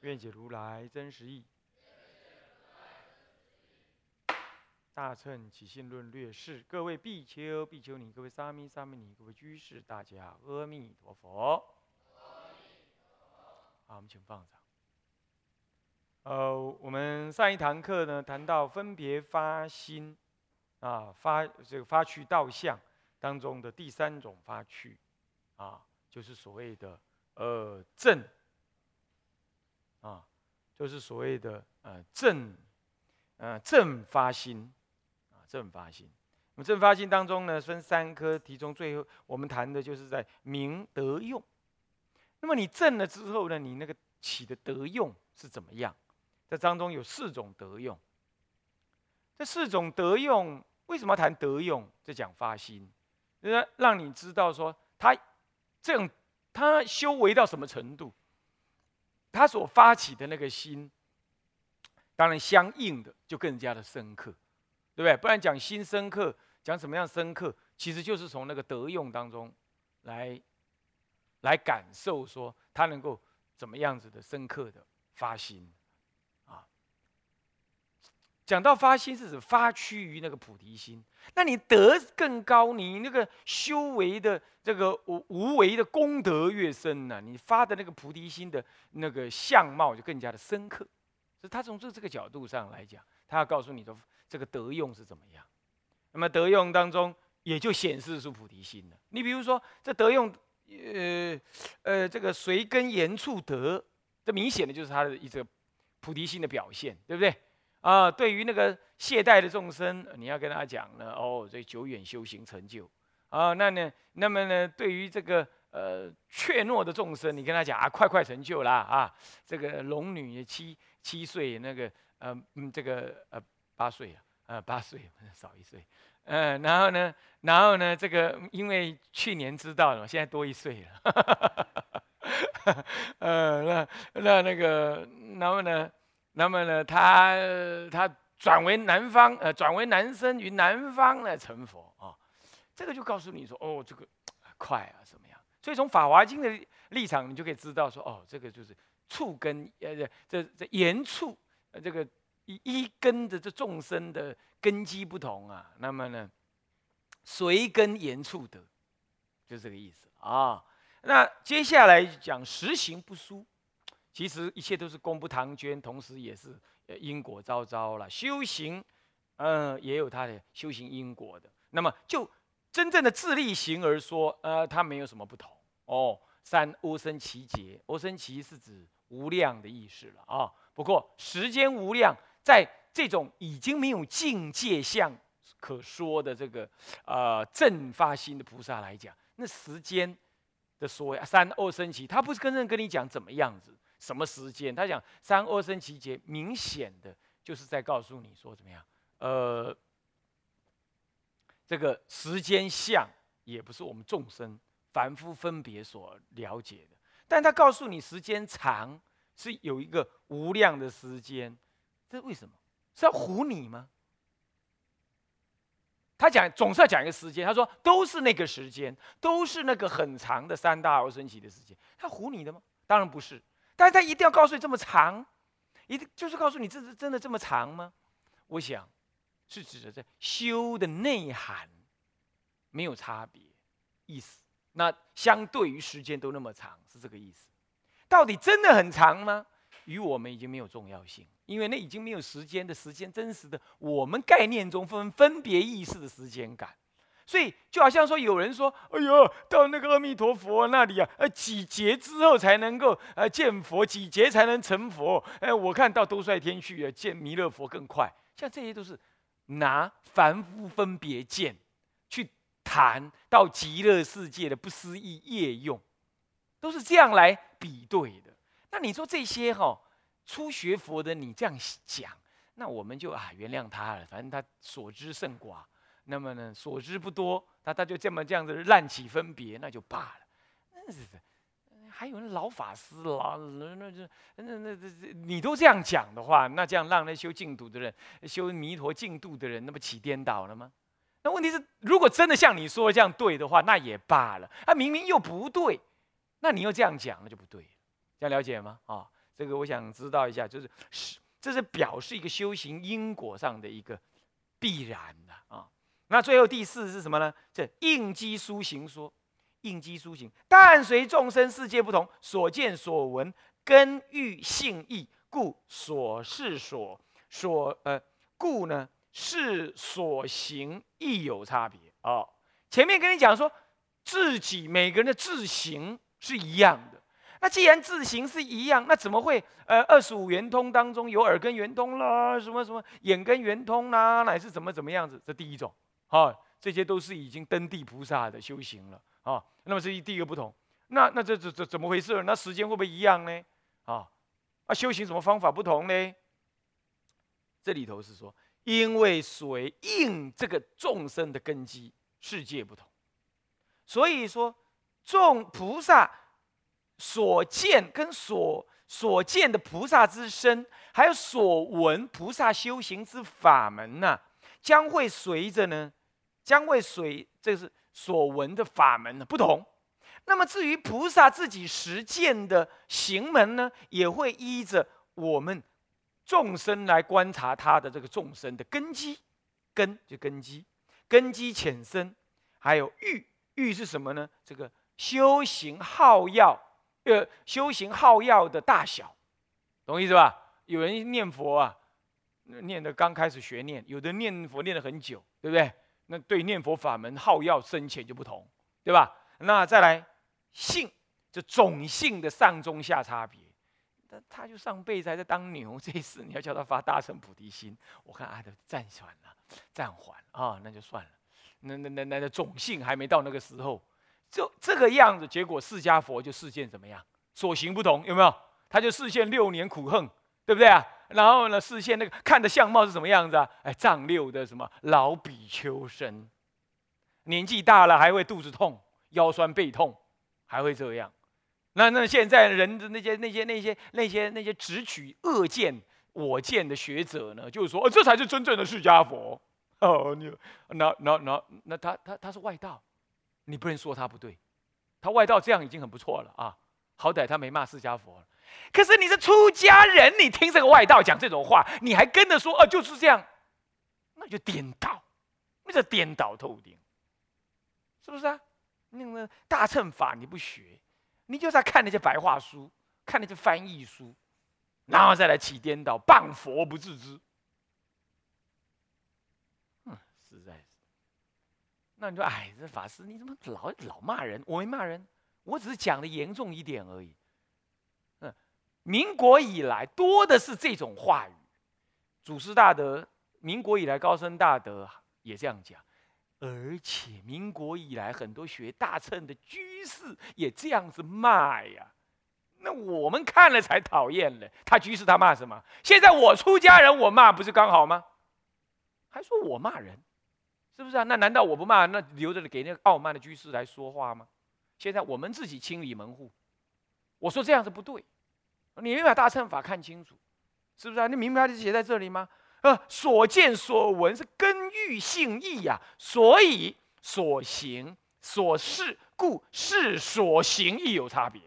愿解如来真实义。大乘起信论略释，各位比丘、比丘尼，各位沙弥、沙弥尼，各位居士，大家阿弥陀佛。好，我们请放上。呃，我们上一堂课呢，谈到分别发心，啊，发这个发趣道相当中的第三种发趣，啊，就是所谓的呃正，就是所谓的呃正，呃正发心。正发心，那么正发心当中呢，分三科，其中最后我们谈的就是在明德用。那么你正了之后呢，你那个起的德用是怎么样？这当中有四种德用。这四种德用为什么要谈德用？在讲发心，让让你知道说他这样他修为到什么程度，他所发起的那个心，当然相应的就更加的深刻。对不对？不然讲心深刻，讲什么样深刻，其实就是从那个德用当中来来感受，说他能够怎么样子的深刻的发心。讲到发心是指发趋于那个菩提心，那你德更高，你那个修为的这个无无为的功德越深呢，你发的那个菩提心的那个相貌就更加的深刻。所以他从这这个角度上来讲，他要告诉你的。这个德用是怎么样？那么德用当中也就显示出菩提心了。你比如说这德用，呃呃，这个随根言处得，这明显的就是他的一个菩提心的表现，对不对？啊，对于那个懈怠的众生，你要跟他讲呢，哦，这久远修行成就啊，那呢，那么呢，对于这个呃怯懦的众生，你跟他讲啊，快快成就啦啊，这个龙女七七岁那个呃嗯这个呃。八岁啊，呃，八岁少一岁，嗯，然后呢，然后呢，这个因为去年知道了，现在多一岁了，呃，那那那个，然后呢，那么呢，他他转为南方，呃，转为男生于南方来成佛啊，这个就告诉你说，哦，这个 快啊，怎么样？所以从《法华经》的立场，你就可以知道说，哦，这个就是触根，呃，这这言触，呃，这个。一根的这众生的根基不同啊，那么呢，随根言处得，就这个意思啊。那接下来讲实行不输，其实一切都是功不唐捐，同时也是因果昭昭了。修行，嗯，也有它的修行因果的。那么就真正的自力行而说，呃，它没有什么不同哦。三欧生其劫，欧生其是指无量的意思了啊。不过时间无量。在这种已经没有境界相可说的这个呃正发心的菩萨来讲，那时间的说三二生期，他不是真正跟你讲怎么样子，什么时间？他讲三二生期节，明显的就是在告诉你说怎么样？呃，这个时间相也不是我们众生凡夫分别所了解的，但他告诉你时间长是有一个无量的时间。这为什么是要唬你吗？他讲总是要讲一个时间，他说都是那个时间，都是那个很长的三大而升起的时间，他唬你的吗？当然不是，但是他一定要告诉你这么长，一就是告诉你这是真的这么长吗？我想是指的在修的内涵没有差别意思，那相对于时间都那么长是这个意思，到底真的很长吗？与我们已经没有重要性。因为那已经没有时间的时间，真实的我们概念中分分别意识的时间感，所以就好像说有人说：“哎呦，到那个阿弥陀佛那里啊，呃，几劫之后才能够呃见佛，几劫才能成佛？哎，我看到都率天去啊，见弥勒佛更快。像这些都是拿凡夫分别见去谈到极乐世界的不思议业用，都是这样来比对的。那你说这些哈初学佛的你这样讲，那我们就啊原谅他了，反正他所知甚寡，那么呢所知不多，他他就这么这样子滥起分别，那就罢了。那还有那老法师老那那那那那你都这样讲的话，那这样让那修净土的人、修弥陀净土的人，那不起颠倒了吗？那问题是，如果真的像你说这样对的话，那也罢了。他明明又不对，那你又这样讲，那就不对。这样了解吗？啊，这个我想知道一下，就是是这是表示一个修行因果上的一个必然的啊。那最后第四是什么呢？这应机书行说，应机书行，但随众生世界不同，所见所闻根欲性异，故所事所所呃，故呢？是所行亦有差别哦。前面跟你讲说，自己每个人的自行是一样的。那既然自行是一样，那怎么会呃二十五圆通当中有耳根圆通啦，什么什么眼根圆通啦，乃是怎么怎么样子？这第一种啊，这些都是已经登地菩萨的修行了啊。那么这是第一个不同。那那这这这怎么回事？那时间会不会一样呢？啊啊，修行什么方法不同呢？这里头是说。因为随应这个众生的根基，世界不同，所以说众菩萨所见跟所所见的菩萨之身，还有所闻菩萨修行之法门呢，将会随着呢，将为水这是所闻的法门呢不同。那么至于菩萨自己实践的行门呢，也会依着我们。众生来观察他的这个众生的根基，根就根基，根基浅深，还有欲欲是什么呢？这个修行耗药，呃，修行耗药的大小，懂意思吧？有人念佛啊，念的刚开始学念，有的念佛念了很久，对不对？那对念佛法门好药深浅就不同，对吧？那再来性，这种性的上中下差别。他他就上辈子还在当牛，这一次你要叫他发大乘菩提心，我看啊，都暂缓了，暂缓啊，那就算了。那那那那种性还没到那个时候，就这个样子，结果释迦佛就事件怎么样？所行不同，有没有？他就示现六年苦恨，对不对啊？然后呢，视线那个看的相貌是什么样子啊？哎，丈六的什么老比丘身，年纪大了还会肚子痛、腰酸背痛，还会这样。那那现在人的那些那些那些那些那些只取恶见我见的学者呢，就是说，哦，这才是真正的释迦佛哦。你那那那那他他他是外道，你不能说他不对，他外道这样已经很不错了啊。好歹他没骂释迦佛可是你是出家人，你听这个外道讲这种话，你还跟着说，哦，就是这样，那就颠倒，那叫颠倒透顶，是不是啊？那个大乘法你不学。你就在看那些白话书，看那些翻译书，然后再来起颠倒，谤佛不自知。嗯，实在是。那你说，哎，这法师你怎么老老骂人？我没骂人，我只是讲的严重一点而已。民国以来多的是这种话语。祖师大德，民国以来高僧大德也这样讲。而且民国以来，很多学大乘的居士也这样子骂呀。那我们看了才讨厌了。他居士他骂什么？现在我出家人我骂不是刚好吗？还说我骂人，是不是啊？那难道我不骂，那留着给那个傲慢的居士来说话吗？现在我们自己清理门户。我说这样子不对，你没把大乘法看清楚，是不是啊？你明白就写在这里吗？啊，所见所闻是根欲性异呀，所以所行所事故事所行亦有差别。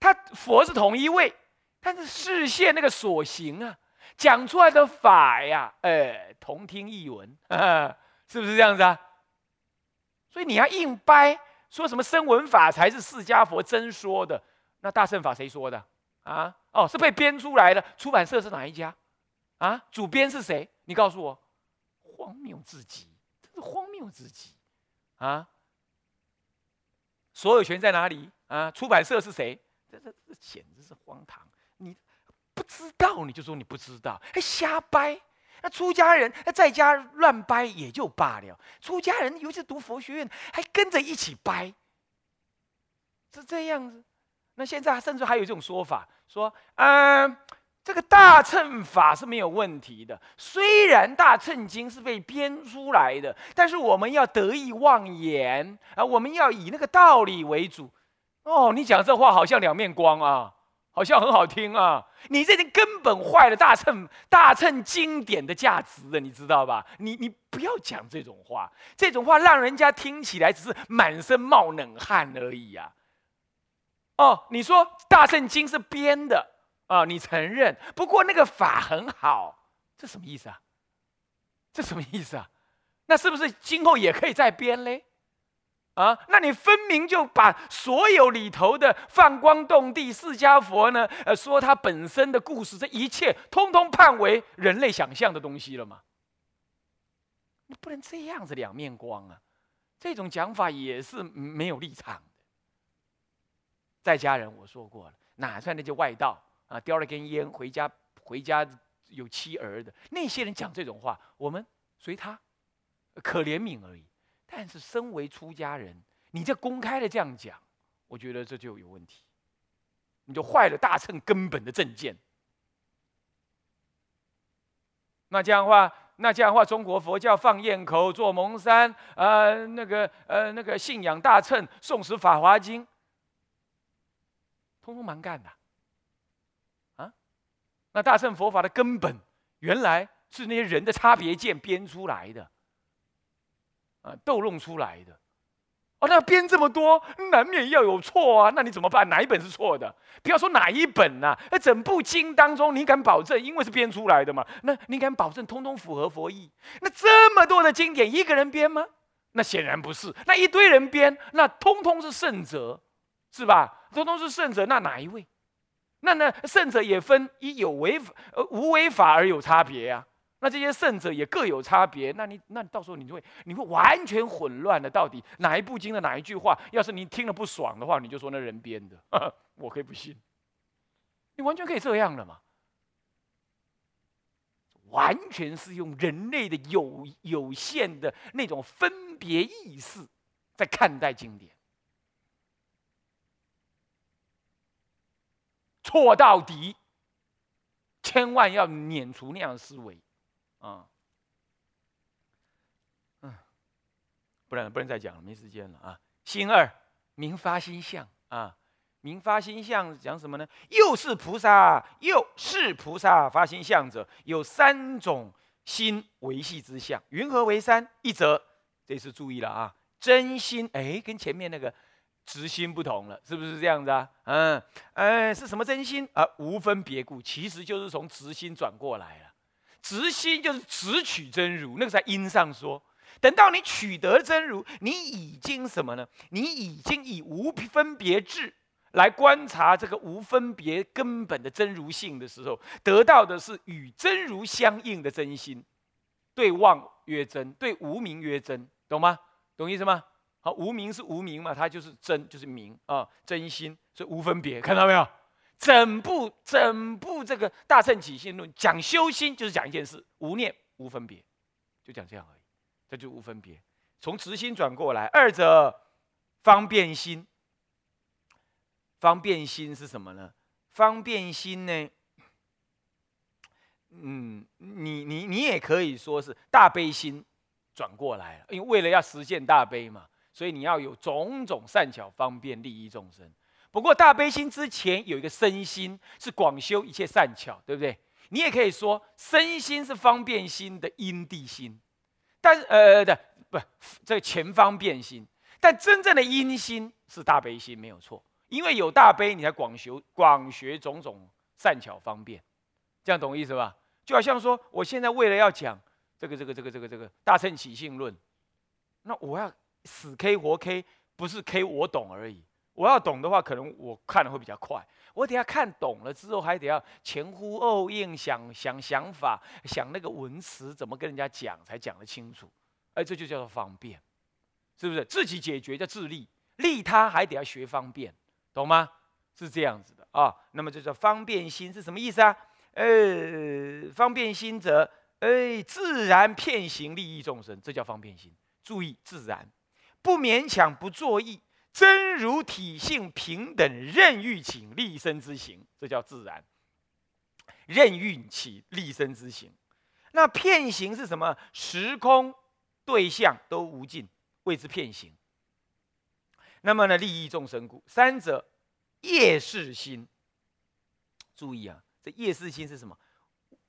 他佛是同一位，但是视线那个所行啊，讲出来的法呀，哎，同听异闻，是不是这样子啊？所以你要硬掰，说什么声闻法才是释迦佛真说的，那大乘法谁说的啊？哦，是被编出来的，出版社是哪一家？啊，主编是谁？你告诉我，荒谬至极，真是荒谬至极啊！所有权在哪里啊？出版社是谁？这这这简直是荒唐！你不知道你就说你不知道，还瞎掰。那出家人在家乱掰也就罢了，出家人尤其是读佛学院还跟着一起掰，是这样子。那现在甚至还有这种说法，说，嗯，这个大乘法是没有问题的。虽然大乘经是被编出来的，但是我们要得意忘言啊，我们要以那个道理为主。哦，你讲这话好像两面光啊，好像很好听啊。你这人根本坏了大乘大乘经典的价值的，你知道吧？你你不要讲这种话，这种话让人家听起来只是满身冒冷汗而已呀。哦，你说大圣经是编的啊？你承认？不过那个法很好，这什么意思啊？这什么意思啊？那是不是今后也可以再编嘞？啊？那你分明就把所有里头的放光动地释迦佛呢？呃，说他本身的故事，这一切通通判为人类想象的东西了吗？你不能这样子两面光啊！这种讲法也是没有立场。在家人，我说过了，哪算那些外道啊？叼了根烟回家，回家有妻儿的那些人讲这种话，我们随他，可怜悯而已。但是身为出家人，你这公开的这样讲，我觉得这就有问题，你就坏了大乘根本的正见。那这样的话，那这样的话，中国佛教放焰口，做蒙山，呃，那个呃，那个信仰大乘，诵持法华经。通通蛮干的，啊，那大乘佛法的根本原来是那些人的差别见编出来的，啊，逗弄出来的，哦，那编这么多，难免要有错啊，那你怎么办？哪一本是错的？不要说哪一本呐，那整部经当中，你敢保证？因为是编出来的嘛，那你敢保证通通符合佛意？那这么多的经典，一个人编吗？那显然不是，那一堆人编，那通通是圣者。是吧？通通是圣者，那哪一位？那那圣者也分以有违法呃无违法而有差别呀。那这些圣者也各有差别。那你那到时候你就会你会完全混乱的。到底哪一部经的哪一句话，要是你听了不爽的话，你就说那人编的，我可以不信。你完全可以这样的嘛？完全是用人类的有有限的那种分别意识在看待经典。错到底，千万要免除那样的思维，啊，嗯，不然不能再讲了，没时间了啊。心二，明发心相啊，明发心相讲什么呢？又是菩萨，又是菩萨发心相者，有三种心维系之相。云何为三？一则，这次注意了啊，真心，哎，跟前面那个。直心不同了，是不是这样子啊？嗯，哎，是什么真心啊？无分别故，其实就是从直心转过来了。直心就是直取真如，那个在因上说。等到你取得真如，你已经什么呢？你已经以无分别智来观察这个无分别根本的真如性的时候，得到的是与真如相应的真心。对妄曰真，对无名曰真，懂吗？懂意思吗？无名是无名嘛，它就是真，就是明啊，真心，所以无分别，看到没有？整部整部这个大乘起信论讲修心，就是讲一件事，无念无分别，就讲这样而已，这就无分别。从直心转过来，二者方便心。方便心是什么呢？方便心呢？嗯，你你你也可以说是大悲心转过来了，因为为了要实现大悲嘛。所以你要有种种善巧方便利益众生。不过大悲心之前有一个身心，是广修一切善巧，对不对？你也可以说身心是方便心的因地心，但呃的不这个前方便心，但真正的因心是大悲心，没有错。因为有大悲，你才广修广学种种善巧方便，这样懂意思吧？就好像说，我现在为了要讲这个这个这个这个这个大乘起信论，那我要。死 K 活 K 不是 K 我懂而已，我要懂的话，可能我看的会比较快。我等下看懂了之后，还得要前呼后应，想想想法，想那个文词怎么跟人家讲才讲得清楚。哎，这就叫做方便，是不是？自己解决叫自利，利他还得要学方便，懂吗？是这样子的啊。那么这叫方便心是什么意思啊？呃，方便心则，哎，自然骗行利益众生，这叫方便心。注意，自然。不勉强，不作意，真如体性平等，任欲起立身之行，这叫自然。任运起立身之行，那片行是什么？时空对象都无尽，谓之片行。那么呢，利益众生故。三者业事心。注意啊，这业事心是什么？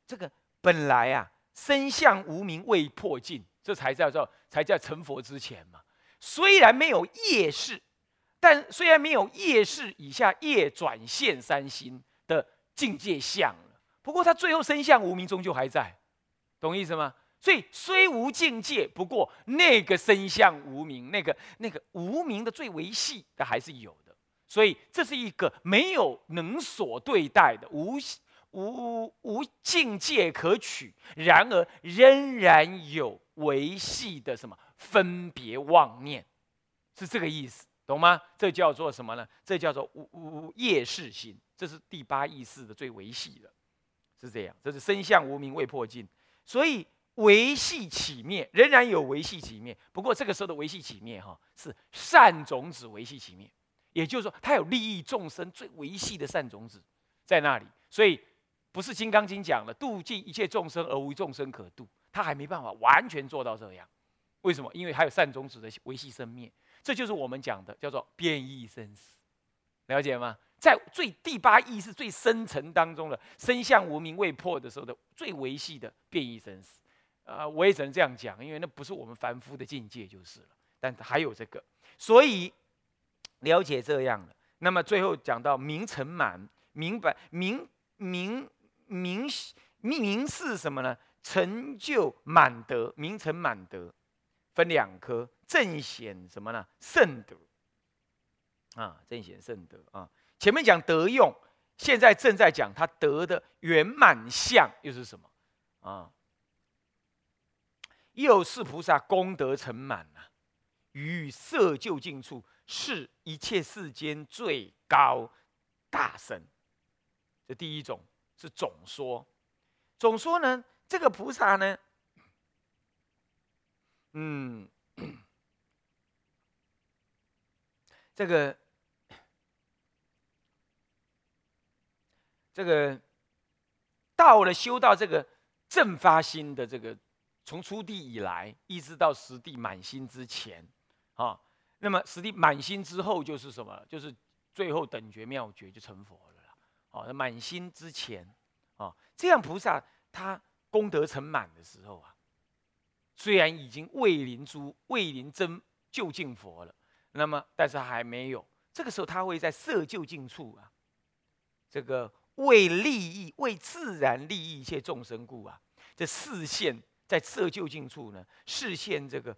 这个本来啊，身相无名未破尽，这才叫做才叫成佛之前嘛。虽然没有业事，但虽然没有业事以下夜转现三星的境界相。不过他最后身相无名终究还在，懂意思吗？所以虽无境界，不过那个身相无名，那个那个无名的最维系的还是有的。所以这是一个没有能所对待的无无无境界可取，然而仍然有维系的什么分别妄念，是这个意思，懂吗？这叫做什么呢？这叫做无无业事心，这是第八意识的最维系的。是这样，这是身相无名未破尽，所以维系起灭仍然有维系起灭。不过这个时候的维系起灭，哈，是善种子维系起灭，也就是说，它有利益众生最维系的善种子在那里。所以不是《金刚经》讲了度尽一切众生而无众生可度，他还没办法完全做到这样。为什么？因为还有善种子的维系生灭，这就是我们讲的叫做变异生死，了解吗？在最第八意识最深层当中的身相无名未破的时候的最维系的变异生死，啊，我也只能这样讲，因为那不是我们凡夫的境界就是了。但还有这个，所以了解这样的，那么最后讲到明成满，明白明明明明是什么呢？成就满德，明成满德分两科，正显什么呢？圣德啊，正显圣德啊。前面讲德用，现在正在讲他得的圆满相又是什么啊？又是菩萨功德成满啊，于色究竟处，是一切世间最高大神。这第一种是总说，总说呢，这个菩萨呢，嗯，这个。这个到了修到这个正发心的这个，从初地以来，一直到实地满心之前，啊，那么实地满心之后就是什么？就是最后等觉妙觉就成佛了啦。哦，满心之前，啊，这样菩萨他功德成满的时候啊，虽然已经未临诸未临真就近佛了，那么但是还没有，这个时候他会在色就近处啊，这个。为利益，为自然利益一切众生故啊！这视线在色就近处呢，视线这个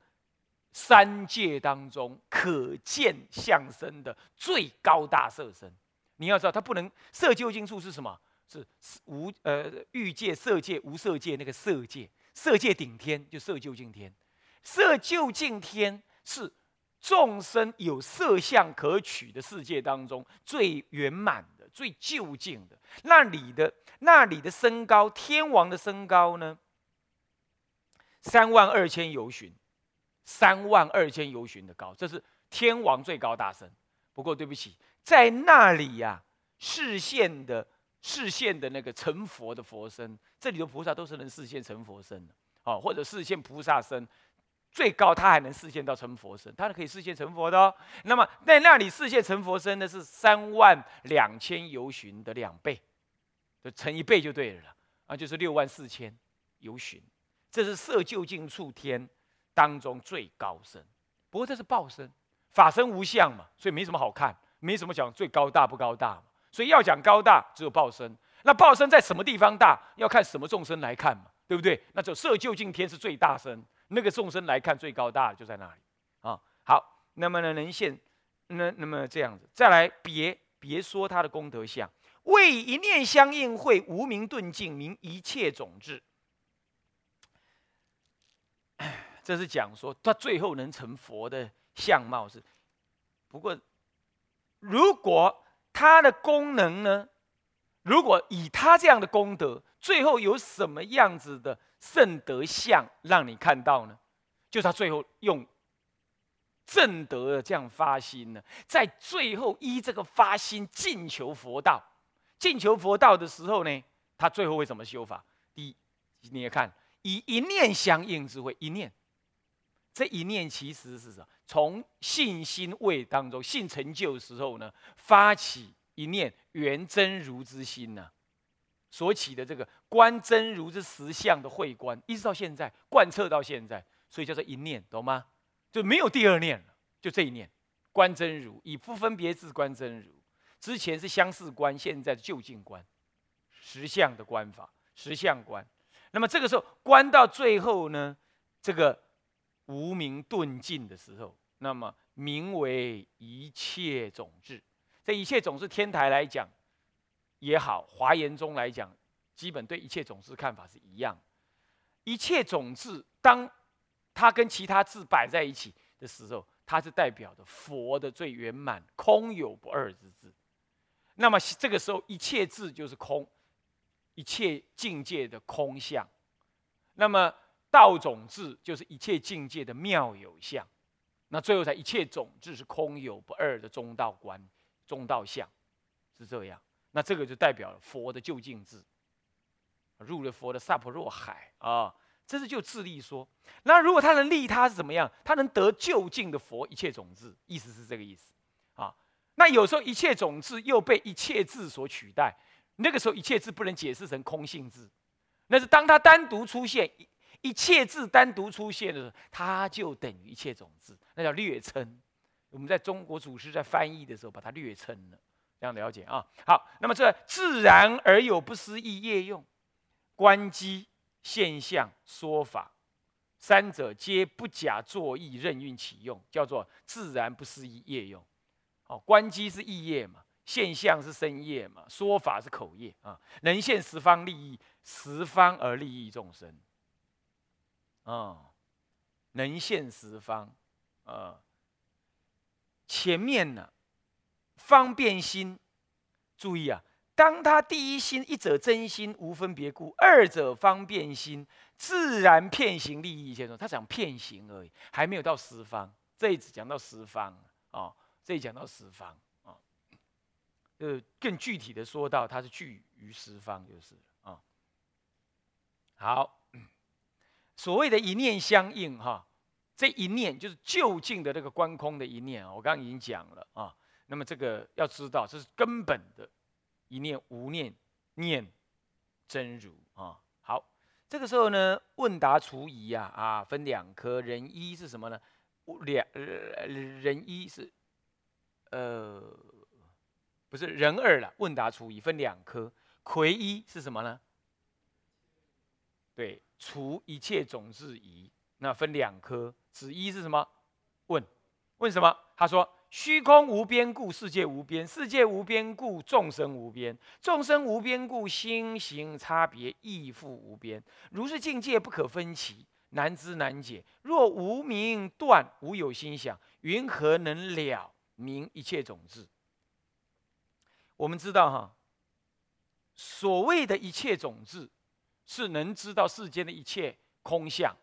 三界当中可见相身的最高大色身。你要知道，他不能色就近处是什么？是无呃欲界、色界、无色界那个色界，色界顶天就色究竟天，色究竟天是众生有色相可取的世界当中最圆满的。最就近的那里的那里的身高，天王的身高呢？三万二千由旬，三万二千由旬的高，这是天王最高大身。不过对不起，在那里呀，视线的视线的那个成佛的佛身，这里的菩萨都是能视线成佛身的，哦，或者视线菩萨身。最高他还能视现到成佛身，他是可以视现成佛的哦。那么在那里视现成佛身呢，是三万两千由旬的两倍，就乘一倍就对了啊，就是六万四千由旬。这是色究竟处天当中最高身，不过这是报身，法身无相嘛，所以没什么好看，没什么讲最高大不高大嘛。所以要讲高大，只有报身。那报身在什么地方大，要看什么众生来看嘛，对不对？那就色究竟天是最大身。那个众生来看最高大就在那里啊。好，那么呢，能现那那么这样子，再来别别说他的功德相，为一念相应会无名顿尽，明一切种智。这是讲说他最后能成佛的相貌是。不过，如果他的功能呢？如果以他这样的功德，最后有什么样子的圣德相让你看到呢？就是他最后用正德的这样发心呢，在最后依这个发心进求佛道，进求佛道的时候呢，他最后会怎么修法？第一，你也看以一念相应之慧，一念，这一念其实是什么？从信心位当中，信成就的时候呢，发起一念圆真如之心呢，所起的这个观真如之实相的慧观，一直到现在贯彻到现在，所以叫做一念，懂吗？就没有第二念了，就这一念，观真如，以不分别智观真如。之前是相似观，现在是就近观，实相的观法，实相观。那么这个时候观到最后呢，这个无名顿尽的时候，那么名为一切种智。这一切种智，天台来讲也好，华严中来讲，基本对一切种智看法是一样。一切种智当。它跟其他字摆在一起的时候，它是代表着佛的最圆满、空有不二之字。那么这个时候，一切字就是空，一切境界的空相。那么道种智就是一切境界的妙有相。那最后才一切种智是空有不二的中道观、中道相，是这样。那这个就代表了佛的究竟智，入了佛的萨婆若海啊。这是就自利说，那如果他能利他是怎么样？他能得就近的佛一切种子，意思是这个意思啊。那有时候一切种子又被一切字所取代，那个时候一切字不能解释成空性字，那是当他单独出现一切字单独出现的时候，它就等于一切种子，那叫略称。我们在中国祖师在翻译的时候把它略称了，这样了解啊。好，那么这自然而有不思议业用关机。现象说法，三者皆不假作意，任运起用，叫做自然不思议业用。哦，观机是意业嘛，现象是身业嘛，说法是口业啊，能现十方利益，十方而利益众生。啊，能现十方，啊，前面呢，方便心，注意啊。当他第一心一者真心无分别故，二者方便心自然骗行利益先说，他讲骗行而已，还没有到十方。这一次讲到十方啊，这一讲到十方啊，呃，更具体的说到，它是具于十方就是啊。好，所谓的一念相应哈，这一念就是就近的这个观空的一念啊，我刚刚已经讲了啊。那么这个要知道，这是根本的。一念无念，念真如啊！好，这个时候呢，问答除疑呀啊，分两科，人一是什么呢？两人一是呃，不是人二了。问答除疑分两科，魁一是什么呢？对，除一切种子疑，那分两科，子一是什么？问，问什么？他说。虚空无边故，世界无边；世界无边故，众生无边；众生无边故，心行差别亦复无边。如是境界不可分歧，难知难解。若无明断，无有心想，云何能了明一切种子？我们知道哈，所谓的一切种子，是能知道世间的一切空相、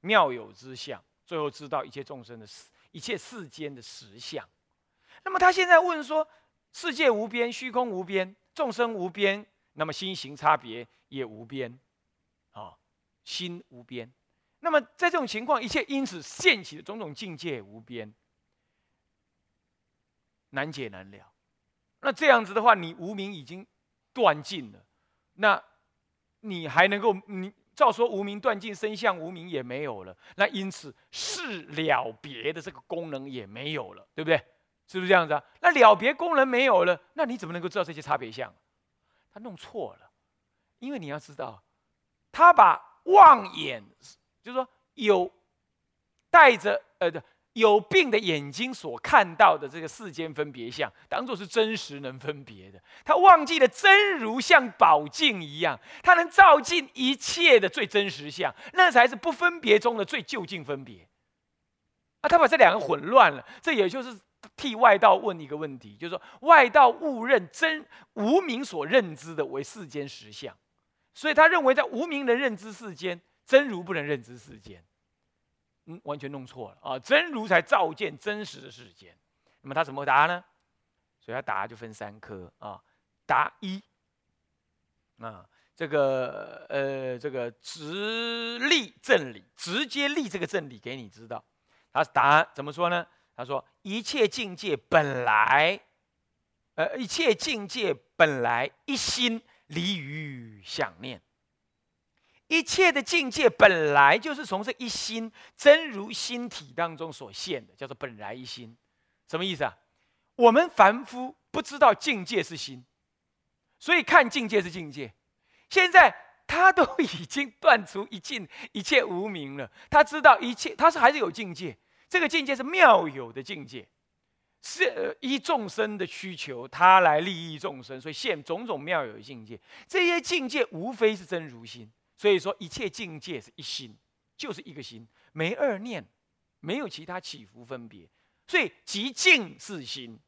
妙有之相，最后知道一切众生的。一切世间的实相，那么他现在问说：世界无边，虚空无边，众生无边，那么心行差别也无边，啊，心无边。那么在这种情况，一切因此现起的种种境界无边，难解难了。那这样子的话，你无名已经断尽了，那你还能够你？照说无名断尽，身相无名也没有了，那因此是了别的这个功能也没有了，对不对？是不是这样子啊？那了别功能没有了，那你怎么能够知道这些差别相？他弄错了，因为你要知道，他把望眼，就是说有带着呃的。有病的眼睛所看到的这个世间分别相，当做是真实能分别的。他忘记了真如像宝镜一样，他能照尽一切的最真实相，那才是不分别中的最究竟分别。啊，他把这两个混乱了，这也就是替外道问一个问题，就是说外道误认真无名所认知的为世间实相，所以他认为在无名能认知世间，真如不能认知世间。嗯，完全弄错了啊！真如才照见真实的世间。那么他怎么答呢？所以他答就分三科啊。答一啊，这个呃，这个直立正理，直接立这个正理给你知道。他答怎么说呢？他说：一切境界本来，呃，一切境界本来一心离于想念。一切的境界本来就是从这一心真如心体当中所现的，叫做本来一心。什么意思啊？我们凡夫不知道境界是心。所以看境界是境界，现在他都已经断除一尽一切无明了。他知道一切，他是还是有境界。这个境界是妙有的境界，是依众生的需求，他来利益众生，所以现种种妙有的境界。这些境界无非是真如心。所以说一切境界是一心，就是一个心，没二念，没有其他起伏分别。所以即境是心，